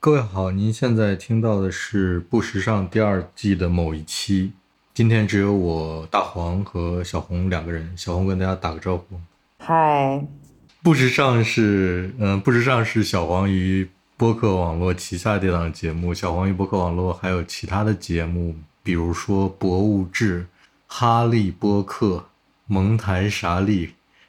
各位好，您现在听到的是《不时尚》第二季的某一期。今天只有我大黄和小红两个人。小红跟大家打个招呼。嗨，不时尚是，嗯，不时尚是小黄鱼播客网络旗下的一档节目。小黄鱼播客网络还有其他的节目，比如说《博物志》《哈利波特》《蒙台莎利》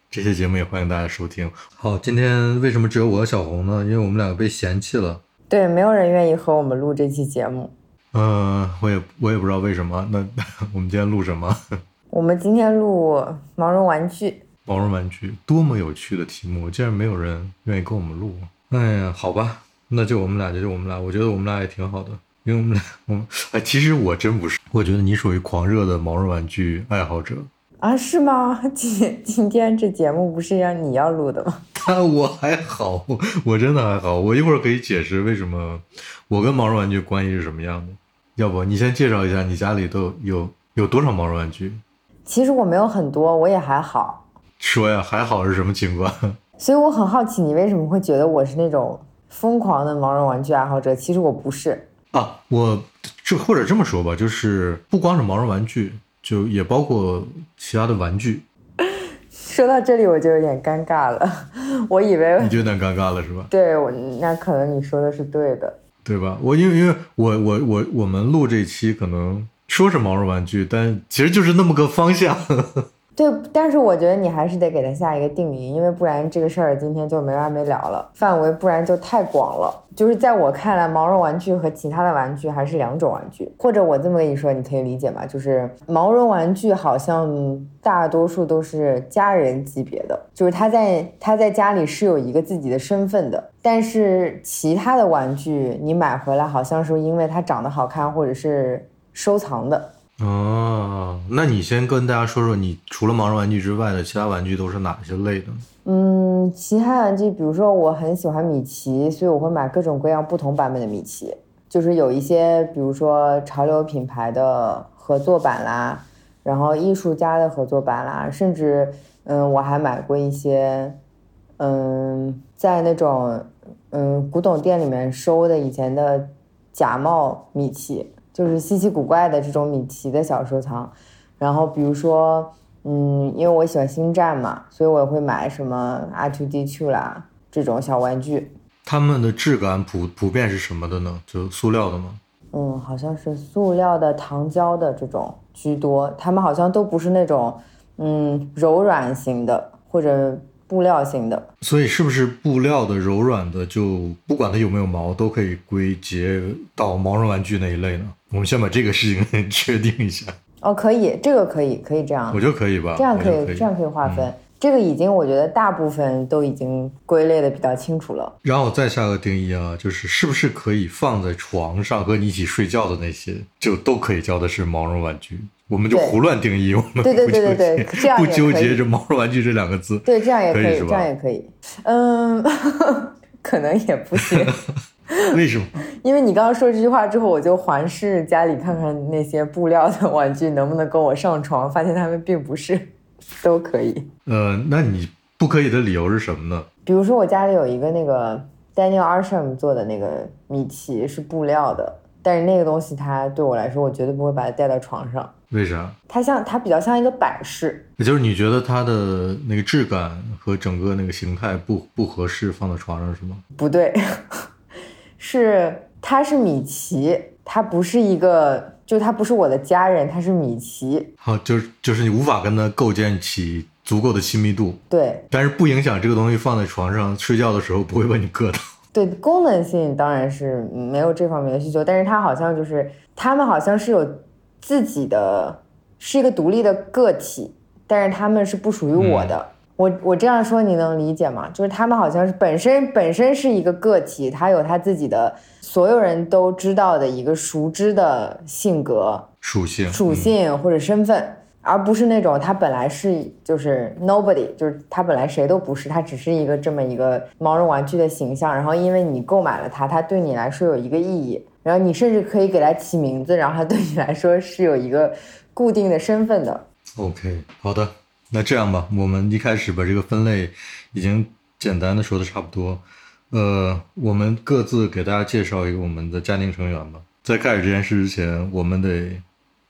这些节目，也欢迎大家收听。好，今天为什么只有我和小红呢？因为我们两个被嫌弃了。对，没有人愿意和我们录这期节目。嗯，我也我也不知道为什么。那 我们今天录什么？我们今天录毛绒玩具。毛绒玩具，多么有趣的题目！竟然没有人愿意跟我们录。哎呀，好吧，那就我们俩，就我们俩。我觉得我们俩也挺好的，因为我们俩，我们哎，其实我真不是。我觉得你属于狂热的毛绒玩具爱好者啊？是吗？今今天这节目不是让你要录的吗？啊，我还好，我真的还好。我一会儿可以解释为什么我跟毛绒玩具关系是什么样的。要不你先介绍一下你家里都有有多少毛绒玩具？其实我没有很多，我也还好。说呀，还好是什么情况？所以我很好奇，你为什么会觉得我是那种疯狂的毛绒玩具爱好者？其实我不是啊，我这或者这么说吧，就是不光是毛绒玩具，就也包括其他的玩具。说到这里我就有点尴尬了，我以为你就有点尴尬了是吧？对，我那可能你说的是对的，对吧？我因为因为我我我我们录这期可能说是毛绒玩具，但其实就是那么个方向。对，但是我觉得你还是得给它下一个定义，因为不然这个事儿今天就没完没了了，范围不然就太广了。就是在我看来，毛绒玩具和其他的玩具还是两种玩具。或者我这么跟你说，你可以理解吗？就是毛绒玩具好像大多数都是家人级别的，就是他在他在家里是有一个自己的身份的。但是其他的玩具你买回来，好像是因为它长得好看，或者是收藏的。哦，那你先跟大家说说，你除了毛绒玩具之外的其他玩具都是哪些类的？嗯，其他玩具，比如说我很喜欢米奇，所以我会买各种各样不同版本的米奇。就是有一些，比如说潮流品牌的合作版啦，然后艺术家的合作版啦，甚至，嗯，我还买过一些，嗯，在那种，嗯，古董店里面收的以前的假冒米奇。就是稀奇古怪的这种米奇的小收藏，然后比如说，嗯，因为我喜欢星战嘛，所以我也会买什么 R2D2 啦这种小玩具。它们的质感普普遍是什么的呢？就塑料的吗？嗯，好像是塑料的、糖胶的这种居多。它们好像都不是那种，嗯，柔软型的或者。布料型的，所以是不是布料的柔软的，就不管它有没有毛，都可以归结到毛绒玩具那一类呢？我们先把这个事情 确定一下。哦，可以，这个可以，可以这样。我觉得可以吧，这样可以，这样可以划分。这个已经，我觉得大部分都已经归类的比较清楚了。然后我再下个定义啊，就是是不是可以放在床上和你一起睡觉的那些，就都可以叫的是毛绒玩具。我们就胡乱定义，我们对对对对对，这样不纠结这毛绒玩具这两个字，对，这样也可以，这样也可以。嗯，可能也不行。为什么？因为你刚刚说这句话之后，我就环视家里看看那些布料的玩具能不能跟我上床，发现他们并不是 都可以。呃，那你不可以的理由是什么呢？比如说我家里有一个那个 Daniel Arsham 做的那个米奇是布料的，但是那个东西它对我来说，我绝对不会把它带到床上。为啥？它像它比较像一个摆饰，也就是你觉得它的那个质感和整个那个形态不不合适放在床上是吗？不对，是他是米奇，他不是一个，就他不是我的家人，他是米奇。好，就是就是你无法跟他构建起足够的亲密度。对，但是不影响这个东西放在床上睡觉的时候不会把你硌到。对，功能性当然是没有这方面的需求，但是它好像就是他们好像是有。自己的是一个独立的个体，但是他们是不属于我的。我我这样说你能理解吗？就是他们好像是本身本身是一个个体，他有他自己的所有人都知道的一个熟知的性格属性属性或者身份，而不是那种他本来是就是 nobody，就是他本来谁都不是，他只是一个这么一个毛绒玩具的形象。然后因为你购买了它，它对你来说有一个意义。然后你甚至可以给它起名字，然后它对你来说是有一个固定的身份的。OK，好的，那这样吧，我们一开始把这个分类已经简单的说的差不多，呃，我们各自给大家介绍一个我们的家庭成员吧。在开始这件事之前，我们得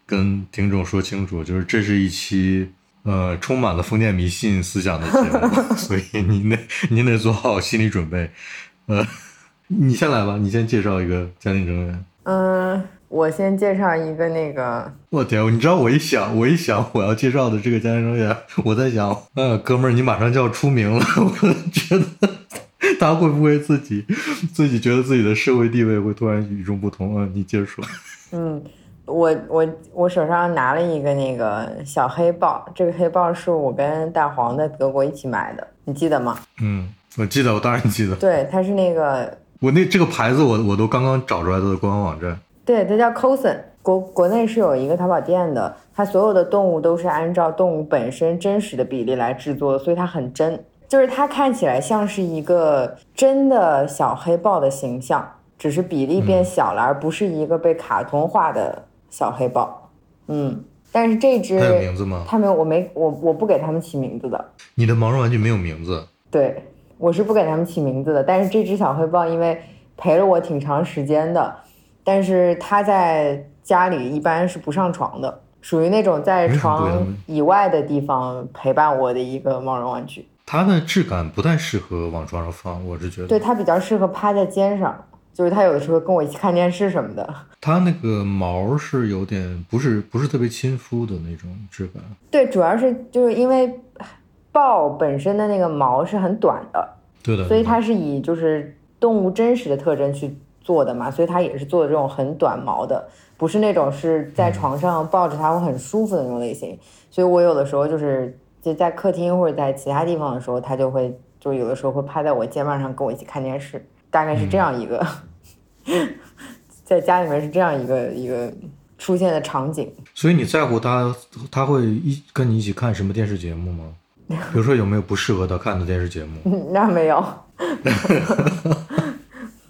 跟听众说清楚，就是这是一期呃充满了封建迷信思想的节目，所以您得您得做好心理准备。呃，你先来吧，你先介绍一个家庭成员。嗯，我先介绍一个那个，我天，你知道我一想，我一想我要介绍的这个家庭成员，我在想，呃，哥们儿，你马上就要出名了，我觉得他会不会自己自己觉得自己的社会地位会突然与众不同啊？你接着说。嗯，我我我手上拿了一个那个小黑豹，这个黑豹是我跟大黄在德国一起买的，你记得吗？嗯，我记得，我当然记得。对，它是那个，我那这个牌子我我都刚刚找出来它的官方网站。对，它叫 Cosen，国国内是有一个淘宝店的，它所有的动物都是按照动物本身真实的比例来制作的，所以它很真，就是它看起来像是一个真的小黑豹的形象，只是比例变小了，而不是一个被卡通化的小黑豹。嗯，但是这只它有名字吗？它没有，我没我我不给它们起名字的。你的毛绒玩具没有名字？对，我是不给它们起名字的。但是这只小黑豹因为陪了我挺长时间的，但是它在家里一般是不上床的，属于那种在床以外的地方陪伴我的一个毛绒玩具。它的质感不太适合往床上放，我是觉得。对，它比较适合趴在肩上，就是它有的时候跟我一起看电视什么的。它那个毛是有点不是不是特别亲肤的那种质感。对，主要是就是因为豹本身的那个毛是很短的，对的。所以它是以就是动物真实的特征去做的嘛，所以他也是做的这种很短毛的，不是那种是在床上抱着它会很舒服的那种类型。所以我有的时候就是就在客厅或者在其他地方的时候，它就会就有的时候会趴在我肩膀上跟我一起看电视，大概是这样一个，在家里面是这样一个一个出现的场景。所以你在乎它，它会一跟你一起看什么电视节目吗？比如说有没有不适合他看的电视节目？嗯，那没有，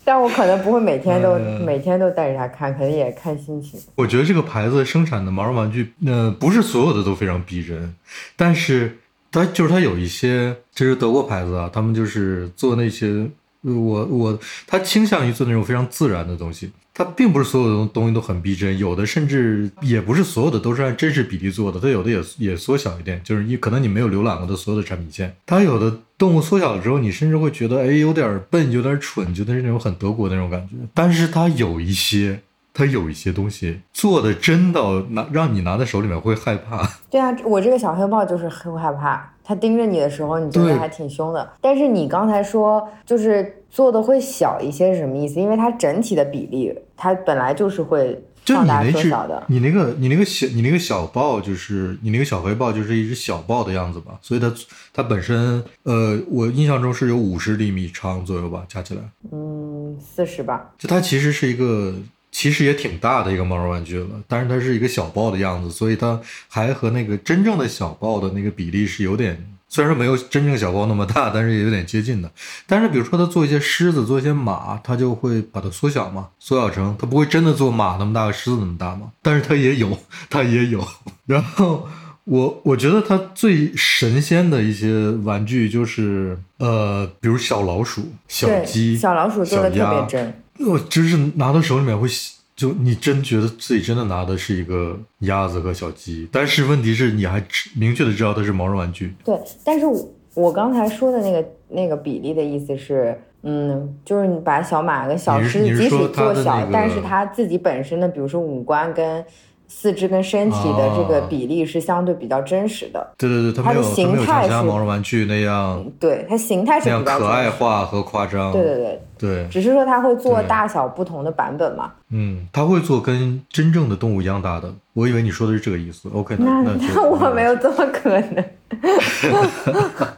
但我可能不会每天都、嗯每天都带着它看，肯定也看心情。我觉得这个牌子生产的毛绒玩具，呃，不是所有的都非常逼真，但是它就是它有一些，这是德国牌子啊，他们就是做那些，呃我我他倾向于做那种非常自然的东西，他并不是所有的东东西都很逼真，有的甚至也不是所有的都是按真实比例做的，他有的也也缩小一点，就是你可能你没有浏览过的所有的产品线，他有的动物缩小了之后，你甚至会觉得哎有点笨，有点蠢，觉得是那种很德国那种感觉，但是他有一些。它有一些东西做的真到拿让你拿在手里面会害怕，对啊，我这个小黑豹就是会害怕，它盯着你的时候，你觉得还挺凶的。但是你刚才说就是做的会小一些是什么意思？因为它整体的比例，它本来就是会就放大你那只缩小的。你那个你那个小你那个小豹就是你那个小黑豹就是一只小豹的样子吧，所以它它本身呃我印象中是有五十厘米长左右吧，加起来，嗯，四十吧。就它其实是一个。其实也挺大的一个毛绒玩具了，但是它是一个小豹的样子，所以它还和那个真正的小豹的那个比例是有点，虽然说没有真正小豹那么大，但是也有点接近的。但是比如说它做一些狮子，做一些马，它就会把它缩小嘛，缩小成它不会真的做马那么大，狮子那么大嘛。但是它也有，它也有。然后我我觉得它最神仙的一些玩具就是呃，比如小老鼠、小，鸡、小老鼠做的特别真。我真是拿到手里面会喜，就你真觉得自己真的拿的是一个鸭子和小鸡，但是问题是你还知明确的知道它是毛绒玩具。对，但是我我刚才说的那个那个比例的意思是，嗯，就是你把小马跟小狮子即使做小，那个但是它自己本身的，比如说五官跟四肢跟身体的这个哦比例是相对比较真实的。对对对，它形态是其他毛绒玩具那样对，它形态是比较可爱化和夸张。对对对，对只是说它会做大小不同的版本嘛。嗯，它会做跟真正的动物一样大的。我以为你说的是这个意思。OK，那那那 我没有这么可能。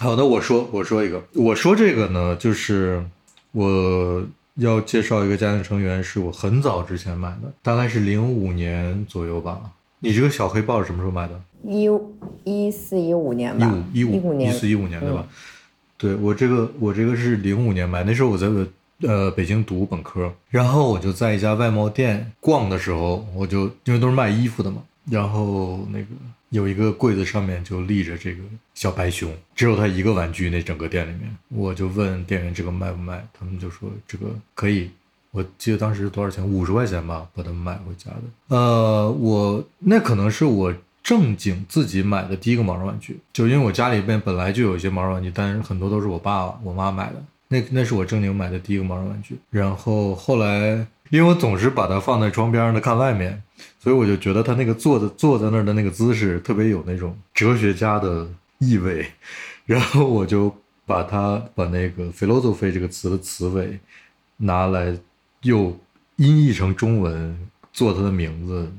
好的，我说我说一个，我说这个呢，就是我要介绍一个家庭成员，是我很早之前买的，大概是零五年左右吧。你这个小黑豹是什么时候买的？一一四一五年吧，一五一五五年，四一五年对吧？对我这个我这个是零五年买，那时候我在呃北京读本科，然后我就在一家外贸店逛的时候，我就因为都是卖衣服的嘛，然后那个有一个柜子上面就立着这个小白熊，只有它一个玩具。那整个店里面，我就问店员这个卖不卖，他们就说这个可以。我记得当时多少钱？五十块钱吧，把它买回家的。呃，我那可能是我正经自己买的第一个毛绒玩具，就因为我家里边本来就有一些毛绒玩具，但是很多都是我爸我妈买的。那那是我正经买的第一个毛绒玩具。然后后来，因为我总是把它放在窗边上的看外面，所以我就觉得它那个坐的坐在那儿的那个姿势特别有那种哲学家的意味。然后我就把它把那个 philosophy 这个词的词尾拿来。又音译成中文做它的名字，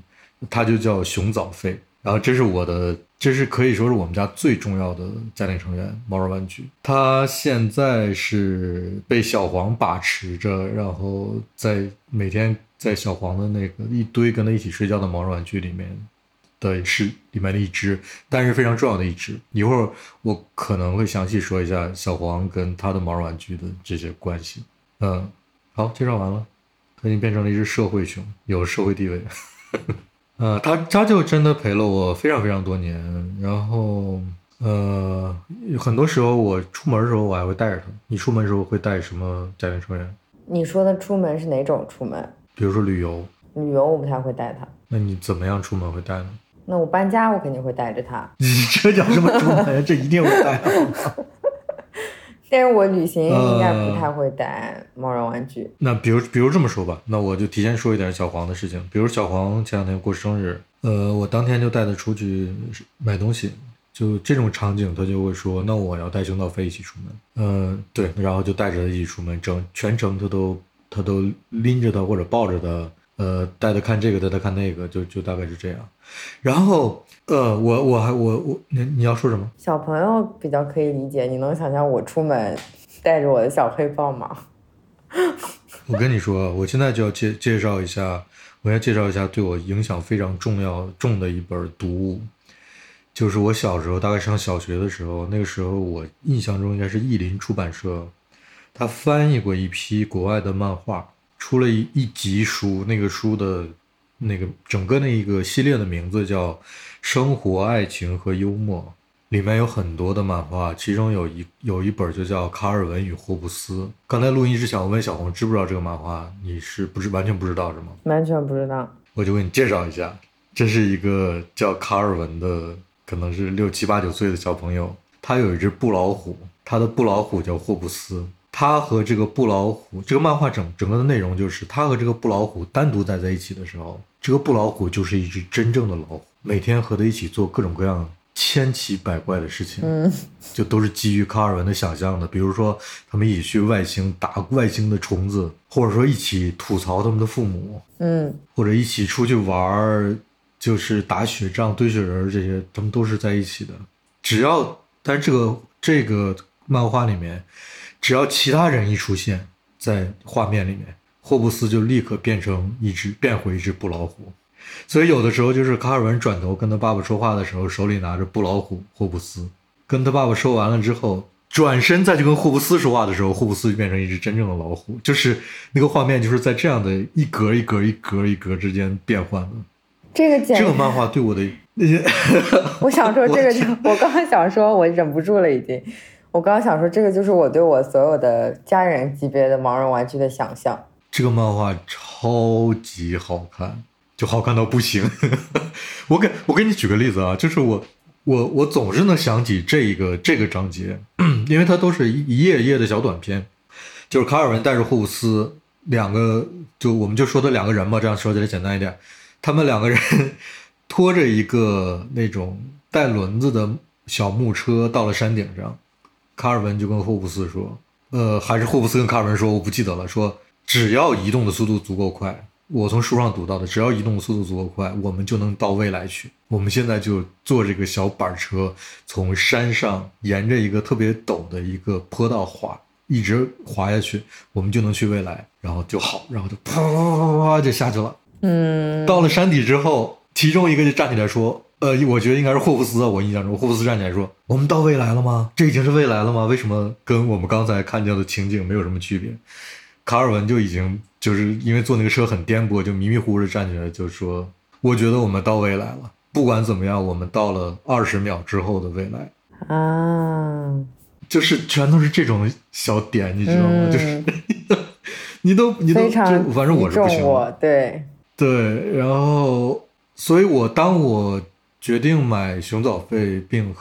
它就叫熊早飞。然后这是我的，这是可以说是我们家最重要的家庭成员毛绒玩具。它现在是被小黄把持着，然后在每天在小黄的那个一堆跟他一起睡觉的毛绒玩具里面的是里面的一只，但是非常重要的一只。一会儿我可能会详细说一下小黄跟他的毛绒玩具的这些关系。嗯。好，介绍完了，它已经变成了一只社会熊，有社会地位。呵呵呃，他他就真的陪了我非常非常多年。然后，呃，很多时候我出门的时候，我还会带着他。你出门的时候会带什么家庭成员？你说的出门是哪种出门？比如说旅游。旅游我不太会带他。那你怎么样出门会带呢？那我搬家我肯定会带着他。你这叫什么出门？这一定会带。但是我旅行应该不太会带毛绒玩具。那比如，比如这么说吧，那我就提前说一点小黄的事情。比如小黄前两天过生日，呃，我当天就带他出去买东西，就这种场景，他就会说：“那我要带熊岛飞一起出门。”嗯，对，然后就带着他一起出门，整全程他都他都拎着他或者抱着他。呃，带他看这个，带他看那个，就就大概是这样。然后，呃，我我还我我你你要说什么？小朋友比较可以理解，你能想象我出门带着我的小黑豹吗？我跟你说，我现在就要介介绍一下，我要介绍一下对我影响非常重要重的一本读物，就是我小时候大概上小学的时候，那个时候我印象中应该是译林出版社，他翻译过一批国外的漫画。出了一一集书，那个书的，那个整个那一个系列的名字叫《生活、爱情和幽默》，里面有很多的漫画，其中有一有一本就叫《卡尔文与霍布斯》。刚才录音之前，我问小红知不知道这个漫画，你是不是完全不知道是吗？完全不知道。我就给你介绍一下，这是一个叫卡尔文的，可能是六七八九岁的小朋友，他有一只布老虎，他的布老虎叫霍布斯。他和这个布老虎，这个漫画整整个的内容就是，他和这个布老虎单独待在一起的时候，这个布老虎就是一只真正的老虎，每天和他一起做各种各样千奇百怪的事情，嗯，就都是基于卡尔文的想象的。比如说，他们一起去外星打外星的虫子，或者说一起吐槽他们的父母，嗯，或者一起出去玩儿，就是打雪仗、堆雪人这些，他们都是在一起的。只要，但是这个这个漫画里面。只要其他人一出现在画面里面，霍布斯就立刻变成一只变回一只布老虎。所以有的时候就是卡尔文转头跟他爸爸说话的时候，手里拿着布老虎霍布斯，跟他爸爸说完了之后，转身再去跟霍布斯说话的时候，霍布斯就变成一只真正的老虎。就是那个画面就是在这样的一格一格一格一格之间变换的。这个这个漫画对我的那些，我想说 这个就我刚刚想说，我忍不住了已经。我刚刚想说，这个就是我对我所有的家人级别的毛绒玩具的想象。这个漫画超级好看，就好看到不行。我给我给你举个例子啊，就是我我我总是能想起这一个这个章节，因为它都是一页一页的小短片。就是卡尔文带着霍布斯两个，就我们就说的两个人嘛，这样说起来简单一点。他们两个人 拖着一个那种带轮子的小木车到了山顶上。卡尔文就跟霍布斯说：“呃，还是霍布斯跟卡尔文说，我不记得了。说只要移动的速度足够快，我从书上读到的，只要移动的速度足够快，我们就能到未来去。我们现在就坐这个小板车，从山上沿着一个特别陡的一个坡道滑，一直滑下去，我们就能去未来，然后就好，然后就啪啪啪啪啪就下去了。嗯，到了山底之后，其中一个就站起来说。”呃，我觉得应该是霍布斯啊，我印象中霍布斯站起来说：“我们到未来了吗？这已经是未来了吗？为什么跟我们刚才看见的情景没有什么区别？”卡尔文就已经就是因为坐那个车很颠簸，就迷迷糊糊的站起来就说：“我觉得我们到未来了，不不管怎么样，我们到了二十秒之后的未来，啊，就是全都是这种小点，你知道吗？嗯就是 你都你都就反正我是不行，对，对，然后所以我当我决定买熊早费并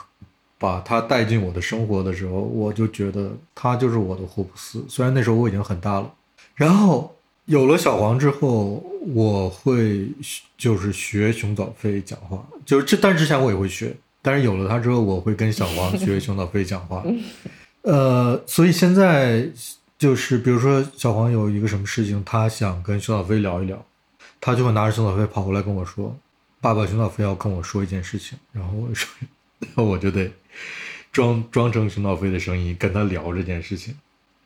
把它带进我的生活的时候，我就觉得它就是我的霍布斯。虽然那时候我已经很大了，然后有了小黄之后，我会就是学熊早飞讲话，就是这，但之前我也会学，但是有了它之后，我会跟小黄学熊早飞讲话。呃，所以现在就是比如说小黄有一个什么事情，他想跟熊早飞聊一聊，他就会拿着熊早飞跑过来跟我说：“爸爸，熊早飞要跟我说一件事情。”然后我说，然 后我就得装装成熊早飞的声音跟他聊这件事情。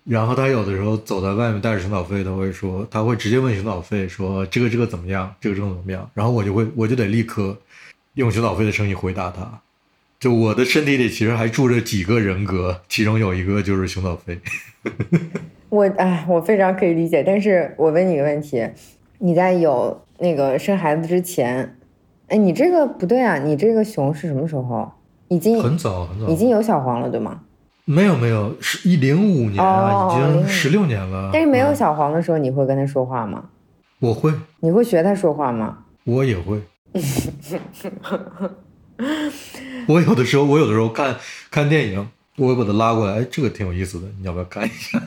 然后他有的时候走在外面带着熊早飞，他会说，他会直接问熊早飞说：“这个这个怎么样？这个这个怎么样？”然后我就会我就得立刻用熊早飞的声音回答他。就我的身体里其实还住着几个人格，其中有一个就是熊早飞。我哎，我非常可以理解，但是我问你个问题，你在有那个生孩子之前，哎，你这个不对啊，你这个熊是什么时候？已经很早很早，已经有小黄了，对吗？没有没有，是一零五年啊，哦已经05十六年了。但是没有嗯小黄的时候，你会跟他说话吗？我会，你会学他说话吗？我也会。我有的时候，我有的时候看看电影，我会把他拉过来，哎，这个挺有意思的，你要不要看一下？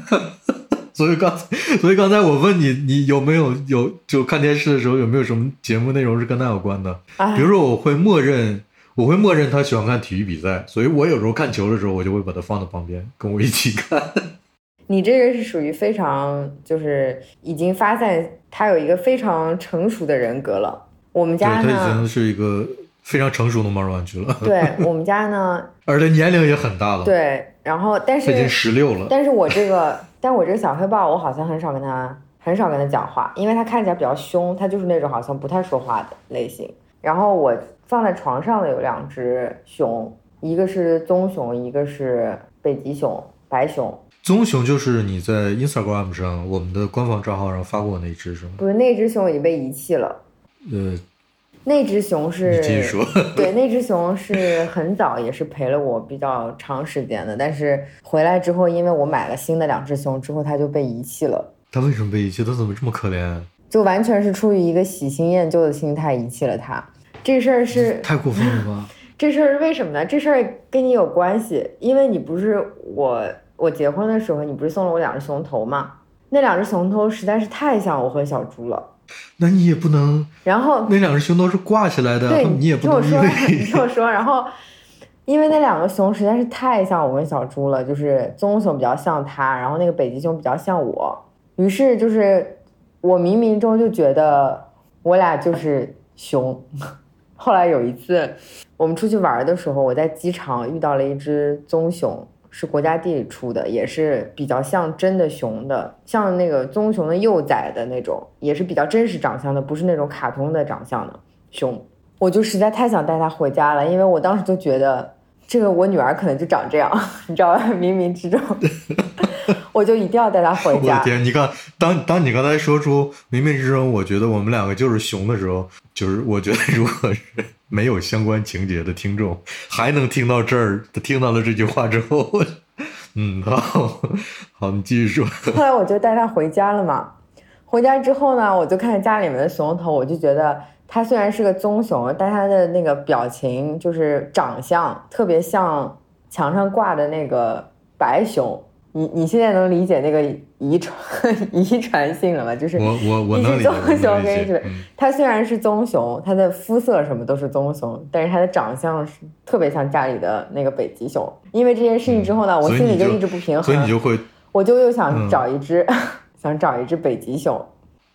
所以刚才，所以刚才我问你，你有没有有就看电视的时候有没有什么节目内容是跟他有关的？啊比如说，我会默认，我会默认他喜欢看体育比赛，所以我有时候看球的时候，我就会把他放在旁边，跟我一起看。你这个是属于非常就是已经发散他有一个非常成熟的人格了。我们家呢他已，经是一个非常成熟的猫耳玩具了，对我们家呢，而且年龄也很大了，，对，然后但是他已经是十六了。但是我这个，但我这个小黑豹，我好像很少跟他很少跟他讲话，因为他看起来比较凶，他就是那种好像不太说话的类型。然后我放在床上的有两只熊，一个是棕熊，一个是北极熊、白熊。棕熊就是你在 Instagram 上我们的官方账号上发过那只是吗？不是那只熊已经被遗弃了，呃，那只熊是。对，那只熊是很早，也是陪了我比较长时间的。但是回来之后，因为我买了新的两只熊之后，它就被遗弃了，它为什么被遗弃？它怎么这么可怜？就完全是出于一个喜新厌旧的心态遗弃了它。这事儿是太过分了吧？这事儿是为什么呢？这事儿跟你有关系，因为你不是我我结婚的时候，你不是送了我两只熊头吗？那两只熊头实在是太像我和小猪了。那你也不能，然后那两只熊都是挂起来的，对，你也不能因听我说，你为听我说，然后因为那两个熊实在是太像我跟小猪了，就是棕熊比较像它，然后那个北极熊比较像我，于是就是我冥冥中就觉得我俩就是熊。后来有一次我们出去玩的时候，我在机场遇到了一只棕熊。是国家地理出的，也是比较像真的熊的，像那个棕熊的幼崽的那种，也是比较真实长相的，不是那种卡通的长相的熊。我就实在太想带它回家了，因为我当时就觉得这个我女儿可能就长这样，你知道吧？冥冥之中，我就一定要带它回家。我的天！你看，当当你刚才说出冥冥之中，我觉得我们两个就是熊的时候，就是我觉得如果是没有相关情节的听众，还能听到这儿，听到了这句话之后，嗯，好，好，你继续说。后来我就带它回家了嘛。回家之后呢，我就看家里面的熊头，我就觉得它虽然是个棕熊，但它的那个表情就是长相特别像墙上挂的那个白熊。你你现在能理解那个遗传 遗传性了吗？就是我我我一能理解，只棕熊跟一只它虽然是棕熊，它的肤色什么都是棕熊，但是它的长相是特别像家里的那个北极熊。因为这件事情之后呢，我心里就一直不平衡，所以你就会我就又想嗯找一只，想找一只北极熊。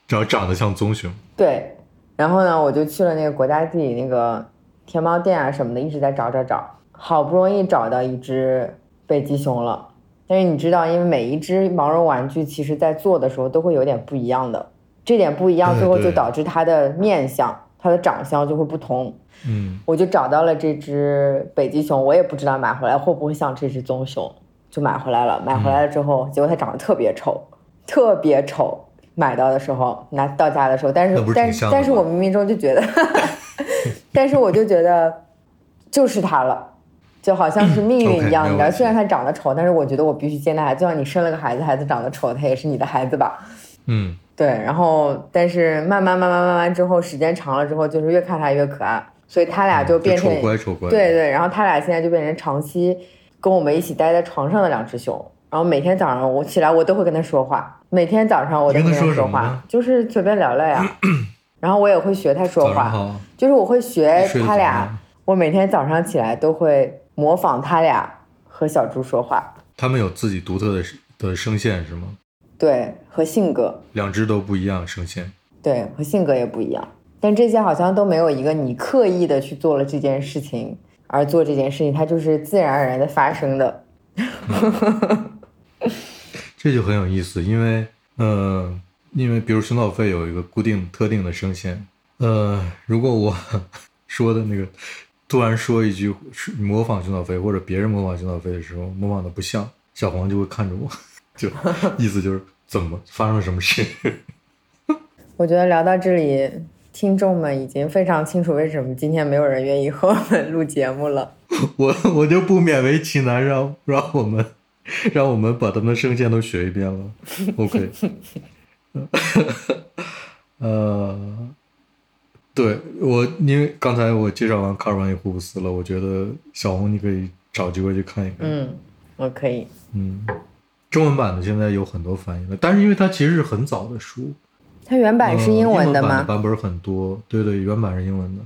找长得像棕熊。对，然后呢，我就去了那个国家地理那个天猫店啊什么的，一直在找找找，好不容易找到一只北极熊了。但是你知道，因为每一只毛绒玩具其实在做的时候都会有点不一样的，这点不一样，最后就导致它的面相、它的长相就会不同。嗯，我就找到了这只北极熊，我也不知道买回来会不会像这只棕熊，就买回来了。买回来了之后，结果它长得特别丑，特别丑。买到的时候，拿到家的时候，但是是但是但是我冥冥中就觉得，但是我就觉得就是它了。就好像是命运一样，你知道，虽然他长得丑，但是我觉得我必须接纳他。就像你生了个孩子，孩子长得丑，他也是你的孩子吧？嗯，对。然后，但是慢慢慢慢慢慢之后，时间长了之后，就是越看他越可爱，所以他俩就变成丑乖丑乖。对对，然后他俩现在就变成长期跟我们一起待在床上的两只熊。然后每天早上我起来，我都会跟他说话。每天早上我都跟他说话，就是随便聊聊呀。然后我也会学他说话，就是我会学他俩。我每天早上起来都会。模仿他俩和小猪说话，他们有自己独特的的声线是吗？对，和性格，两只都不一样声线。对，和性格也不一样。但这些好像都没有一个你刻意的去做了这件事情而做这件事情，它就是自然而然的发生的。这就很有意思，因为，呃，因为比如熊岛费有一个固定特定的声线，呃，如果我 说的那个。突然说一句模仿熊小飞，或者别人模仿熊小飞的时候，模仿的不像，小黄就会看着我，就意思就是怎么发生了什么事。我觉得聊到这里，听众们已经非常清楚为什么今天没有人愿意和我们录节目了。我我就不勉为其难，让让我们让我们把他们的声线都学一遍了。OK，呃。对我，因为刚才我介绍完卡尔文与霍布斯了，我觉得小红你可以找机会去看一看。嗯，我可以。嗯，中文版的现在有很多翻译了，但是因为它其实是很早的书，它原版是英文的吗？版本很多，对对，原版是英文的，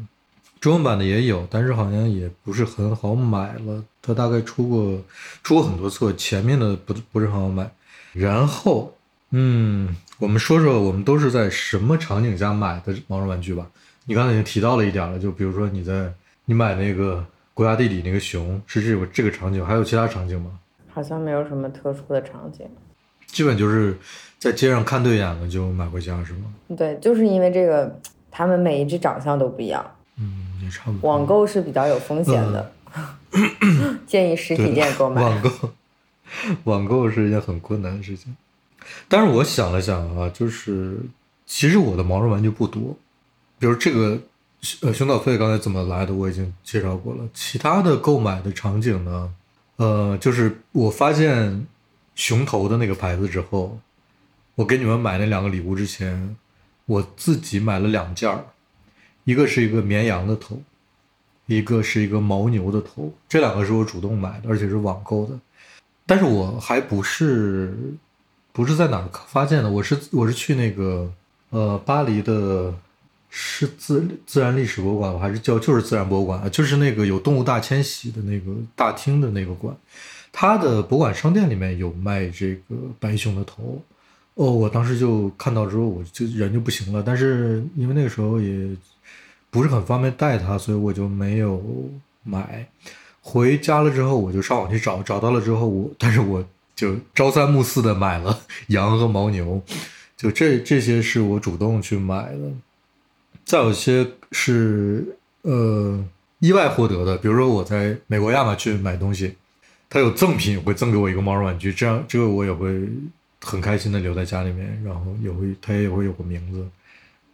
中文版的也有，但是好像也不是很好买了。它大概出过出过很多册，前面的不不是很好买。然后，嗯，我们说说我们都是在什么场景下买的毛绒玩具吧。你刚才已经提到了一点了，就比如说你在你买那个国家地理那个熊是这个这个场景，还有其他场景吗？好像没有什么特殊的场景，基本就是在街上看对眼了就买回家是吗？对，就是因为这个，他们每一只长相都不一样。嗯，也差不多。网购是比较有风险的，建议实体店购买。网购，网购是一件很困难的事情。但是我想了想啊，就是其实我的毛绒玩具不多。比如这个，呃，熊岛费刚才怎么来的，我已经介绍过了。其他的购买的场景呢，呃，就是我发现熊头的那个牌子之后，我给你们买那两个礼物之前，我自己买了两件儿，一个是一个绵羊的头，一个是一个牦牛的头，这两个是我主动买的，而且是网购的。但是我还不是不是在哪儿发现的，我是我是去那个呃巴黎的。是自自然历史博物馆还是叫就是自然博物馆啊？就是那个有动物大迁徙的那个大厅的那个馆，它的博物馆商店里面有卖这个白熊的头。哦，我当时就看到之后，我就人就不行了。但是因为那个时候也不是很方便带它，所以我就没有买。回家了之后，我就上网去找，找到了之后，我但是我就朝三暮四的买了 羊和牦牛，就这这些是我主动去买的。再有些是呃意外获得的，比如说我在美国亚马逊买东西，他有赠品会赠给我一个毛绒玩具，这样这个我也会很开心的留在家里面，然后也会它也会有个名字，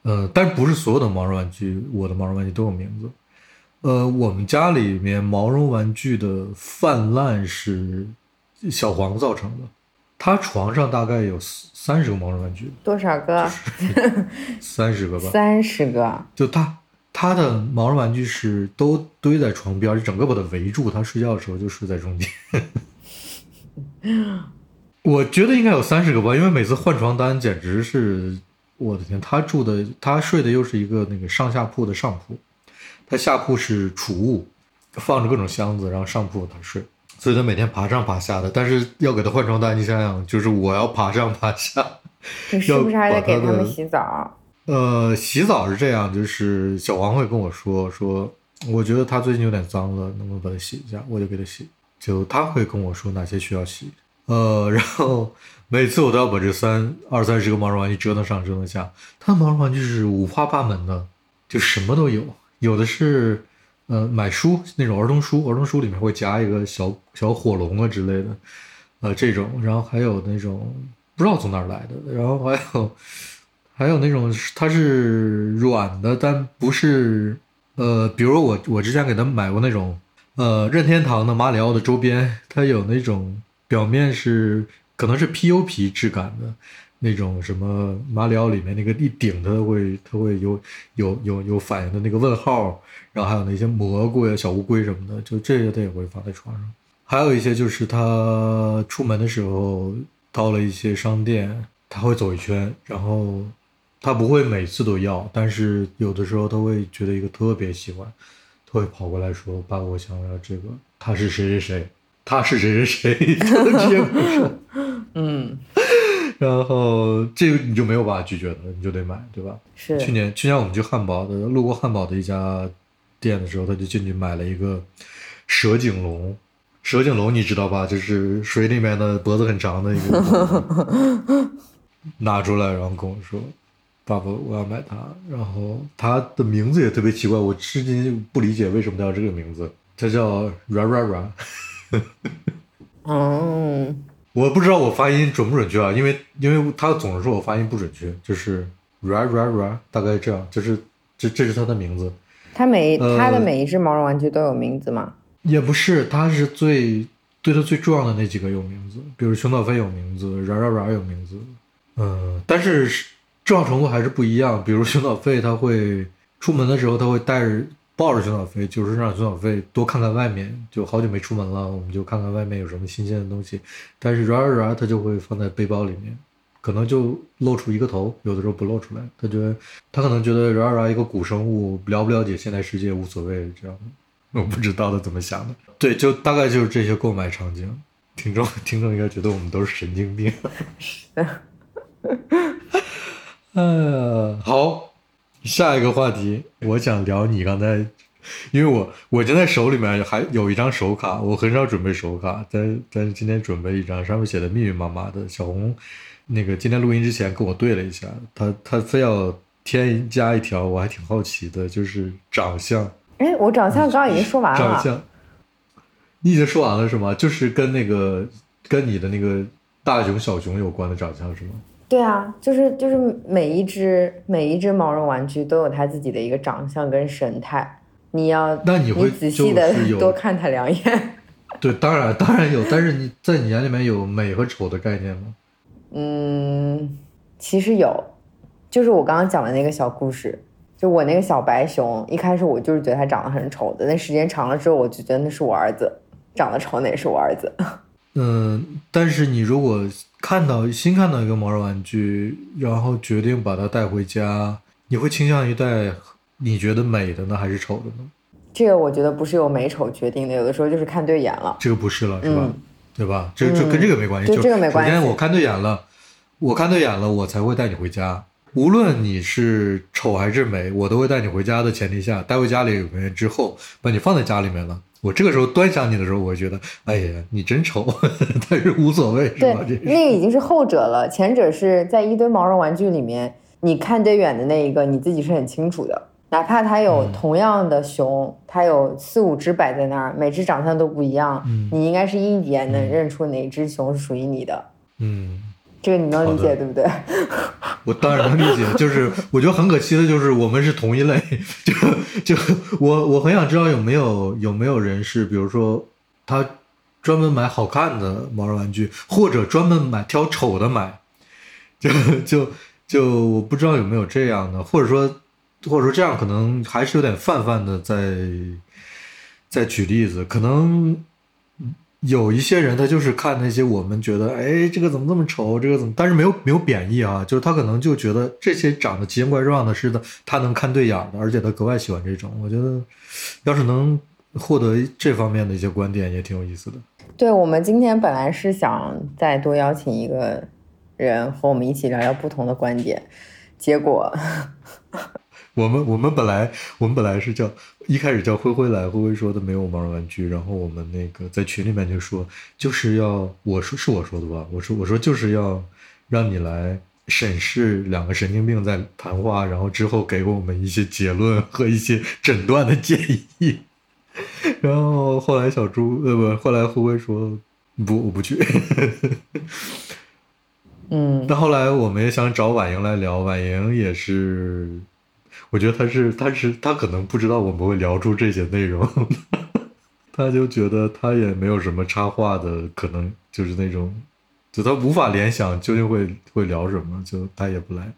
呃，但不是所有的毛绒玩具，我的毛绒玩具都有名字，呃，我们家里面毛绒玩具的泛滥是小黄造成的。他床上大概有三十个毛绒玩具，多少个？三十个吧。三十个。就他他的毛绒玩具是都堆在床边，就整个把他围住，他睡觉的时候就睡在中间。我觉得应该有三十个吧，因为每次换床单简直是我的天。他住的他睡的又是一个那个上下铺的上铺，他下铺是储物，放着各种箱子，然后上铺他睡。所以他每天爬上爬下的，但是要给他换床单，你想想，就是我要爬上爬下，你是不是还得给他们洗澡？呃，洗澡是这样，就是小王会跟我说说，我觉得他最近有点脏了，能不能把它洗一下？我就给他洗，就他会跟我说哪些需要洗。呃，然后每次我都要把这三二三十个毛绒玩具折腾上折腾下，他的毛绒玩具是五花八门的，就什么都有，有的是。呃，买书那种儿童书，儿童书里面会夹一个小小火龙啊之类的，呃，这种，然后还有那种不知道从哪儿来的，然后还有还有那种它是软的，但不是呃，比如我我之前给他买过那种呃任天堂的马里奥的周边，它有那种表面是可能是 PU 皮质感的那种什么马里奥里面那个一顶它会它会有有有有反应的那个问号，然后还有那些蘑菇呀、小乌龟什么的，就这些他也会放在床上。还有一些就是他出门的时候到了一些商店，他会走一圈，然后他不会每次都要，但是有的时候他会觉得一个特别喜欢，他会跑过来说：“爸，我想要这个。”他是谁谁谁，他是谁谁谁，就这样说。嗯，然后这个你就没有办法拒绝的，你就得买，对吧？是去年去年我们去汉堡的，路过汉堡的一家店的时候，他就进去买了一个蛇颈龙。蛇颈龙你知道吧？就是水里面的脖子很长的一个，拿出来，然后跟我说：“爸爸，我要买它。”然后它的名字也特别奇怪，我至今不理解为什么叫这个名字。它叫 Ra Ra Ra。嗯，我不知道我发音准不准确啊，因为因为他总是说我发音不准确，就是 Ra Ra Ra，大概这样，就是这这是它的名字。它每呃它的每一只毛绒玩具都有名字吗？也不是，它是最对它最重要的那几个有名字，比如熊小飞有名字，软软软有名字，嗯，但是是重要程度还是不一样。比如熊小飞，他会出门的时候，他会带着抱着熊小飞，就是让熊小飞多看看外面，就好久没出门了，我们就看看外面有什么新鲜的东西。但是软软软他就会放在背包里面，可能就露出一个头，有的时候不露出来。他觉得他可能觉得冉冉一个古生物了不了解现代世界无所谓这样。我不知道他怎么想的。对，就大概就是这些购买场景。听众听众应该觉得我们都是神经病。哎呀，好，下一个话题，我想聊你刚才，因为我我现在手里面还有一张手卡，我很少准备手卡，但但是今天准备一张，上面写的密密麻麻的。小红那个今天录音之前跟我对了一下，他他非要添加一条，我还挺好奇的，就是长相。哎，我长相刚刚已经说完了。长相，你已经说完了是吗？就是跟那个跟你的那个大熊、小熊有关的长相是吗？对啊，就是就是每一只每一只毛绒玩具都有它自己的一个长相跟神态，你要那你会仔细的多看它两眼。对，当然当然有，但是你在你眼里面有美和丑的概念吗？嗯，其实有，就是我刚刚讲的那个小故事，就我那个小白熊，一开始我就是觉得它长得很丑的，但时间长了之后，我就觉得那是我儿子，长得丑那也是我儿子。嗯，但是你如果看到新看到一个毛绒玩具，然后决定把它带回家，你会倾向于带你觉得美的呢，还是丑的呢？这个我觉得不是由美丑决定的，有的时候就是看对眼了。这个不是了，是吧？嗯对吧？这这跟这个没关系，对就这个没关系首先我看对眼了，我看对眼了，我才会带你回家。无论你是丑还是美，我都会带你回家的前提下，带回家里面之后，把你放在家里面了。我这个时候端详你的时候，我会觉得，哎呀，你真丑，但是无所谓，是对吧？这，那个已经是后者了，前者是在一堆毛绒玩具里面，你看得远的那一个，你自己是很清楚的。哪怕它有嗯同样的熊，它有四五只摆在那儿，每只长相都不一样，嗯你应该是一眼能嗯认出哪只熊是属于你的。嗯。这个你能理解对不对？我当然能理解，就是我觉得很可惜的，就是我们是同一类，就就我我很想知道有没有有没有人是，比如说他专门买好看的毛绒玩具，或者专门买挑丑的买，就就就我不知道有没有这样的，或者说或者说这样可能还是有点泛泛的在在举例子，可能有一些人他就是看那些我们觉得，哎，这个怎么这么丑，这个怎么，但是没有没有贬义啊，就是他可能就觉得这些长得奇形怪状的是的，他能看对眼的，而且他格外喜欢这种。我觉得要是能获得这方面的一些观点，也挺有意思的。对我们今天本来是想再多邀请一个人和我们一起聊聊不同的观点，结果我们我们本来我们本来是叫一开始叫灰灰来，灰灰说的没有毛绒玩具，然后我们那个在群里面就说就是要我说是我说的吧，我说我说就是要让你来审视两个神经病在谈话，然后之后给我们一些结论和一些诊断的建议。然后后来小猪呃不，后来灰灰说不我不去。嗯，但后来我们也想找婉莹来聊，婉莹也是我觉得他是他是他可能不知道我们会聊出这些内容，他就觉得他也没有什么插话的可能，就是那种，就他无法联想究竟会会聊什么，就他也不来，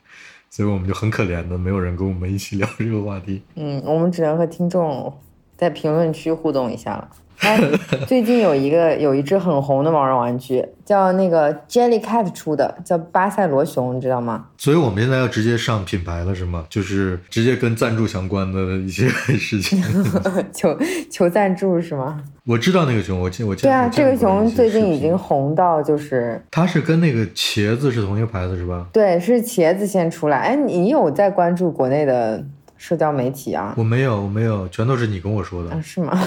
所以我们就很可怜的没有人跟我们一起聊这个话题。嗯，我们只能和听众在评论区互动一下了。哎，最近有一个有一只很红的毛绒玩具，叫那个 Jellycat 出的，叫巴塞罗熊，你知道吗？所以我们现在要直接上品牌了，是吗？就是直接跟赞助相关的一些 事情。求求赞助是吗？我知道那个熊，我见我见。对啊，这个熊最近已经红到就是，它是跟那个茄子是同一个牌子是吧？对，是茄子先出来。哎，你有在关注国内的社交媒体啊？我没有，我没有，全都是你跟我说的啊，。是吗？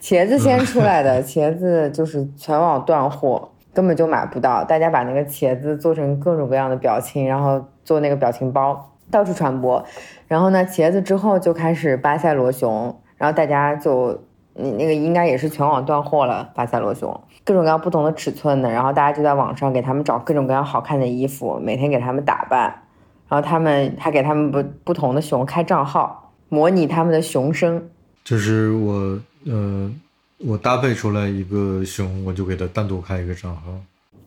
茄子先出来的，茄子就是全网断货，根本就买不到。大家把那个茄子做成各种各样的表情，然后做那个表情包，到处传播。然后呢，茄子之后就开始巴塞罗熊，然后大家就你那个应该也是全网断货了，巴塞罗熊各种各样不同的尺寸的，然后大家就在网上给他们找各种各样好看的衣服，每天给他们打扮，然后他们还给他们不不同的熊开账号，模拟他们的熊声。就是我呃，我搭配出来一个熊，我就给它单独开一个账号。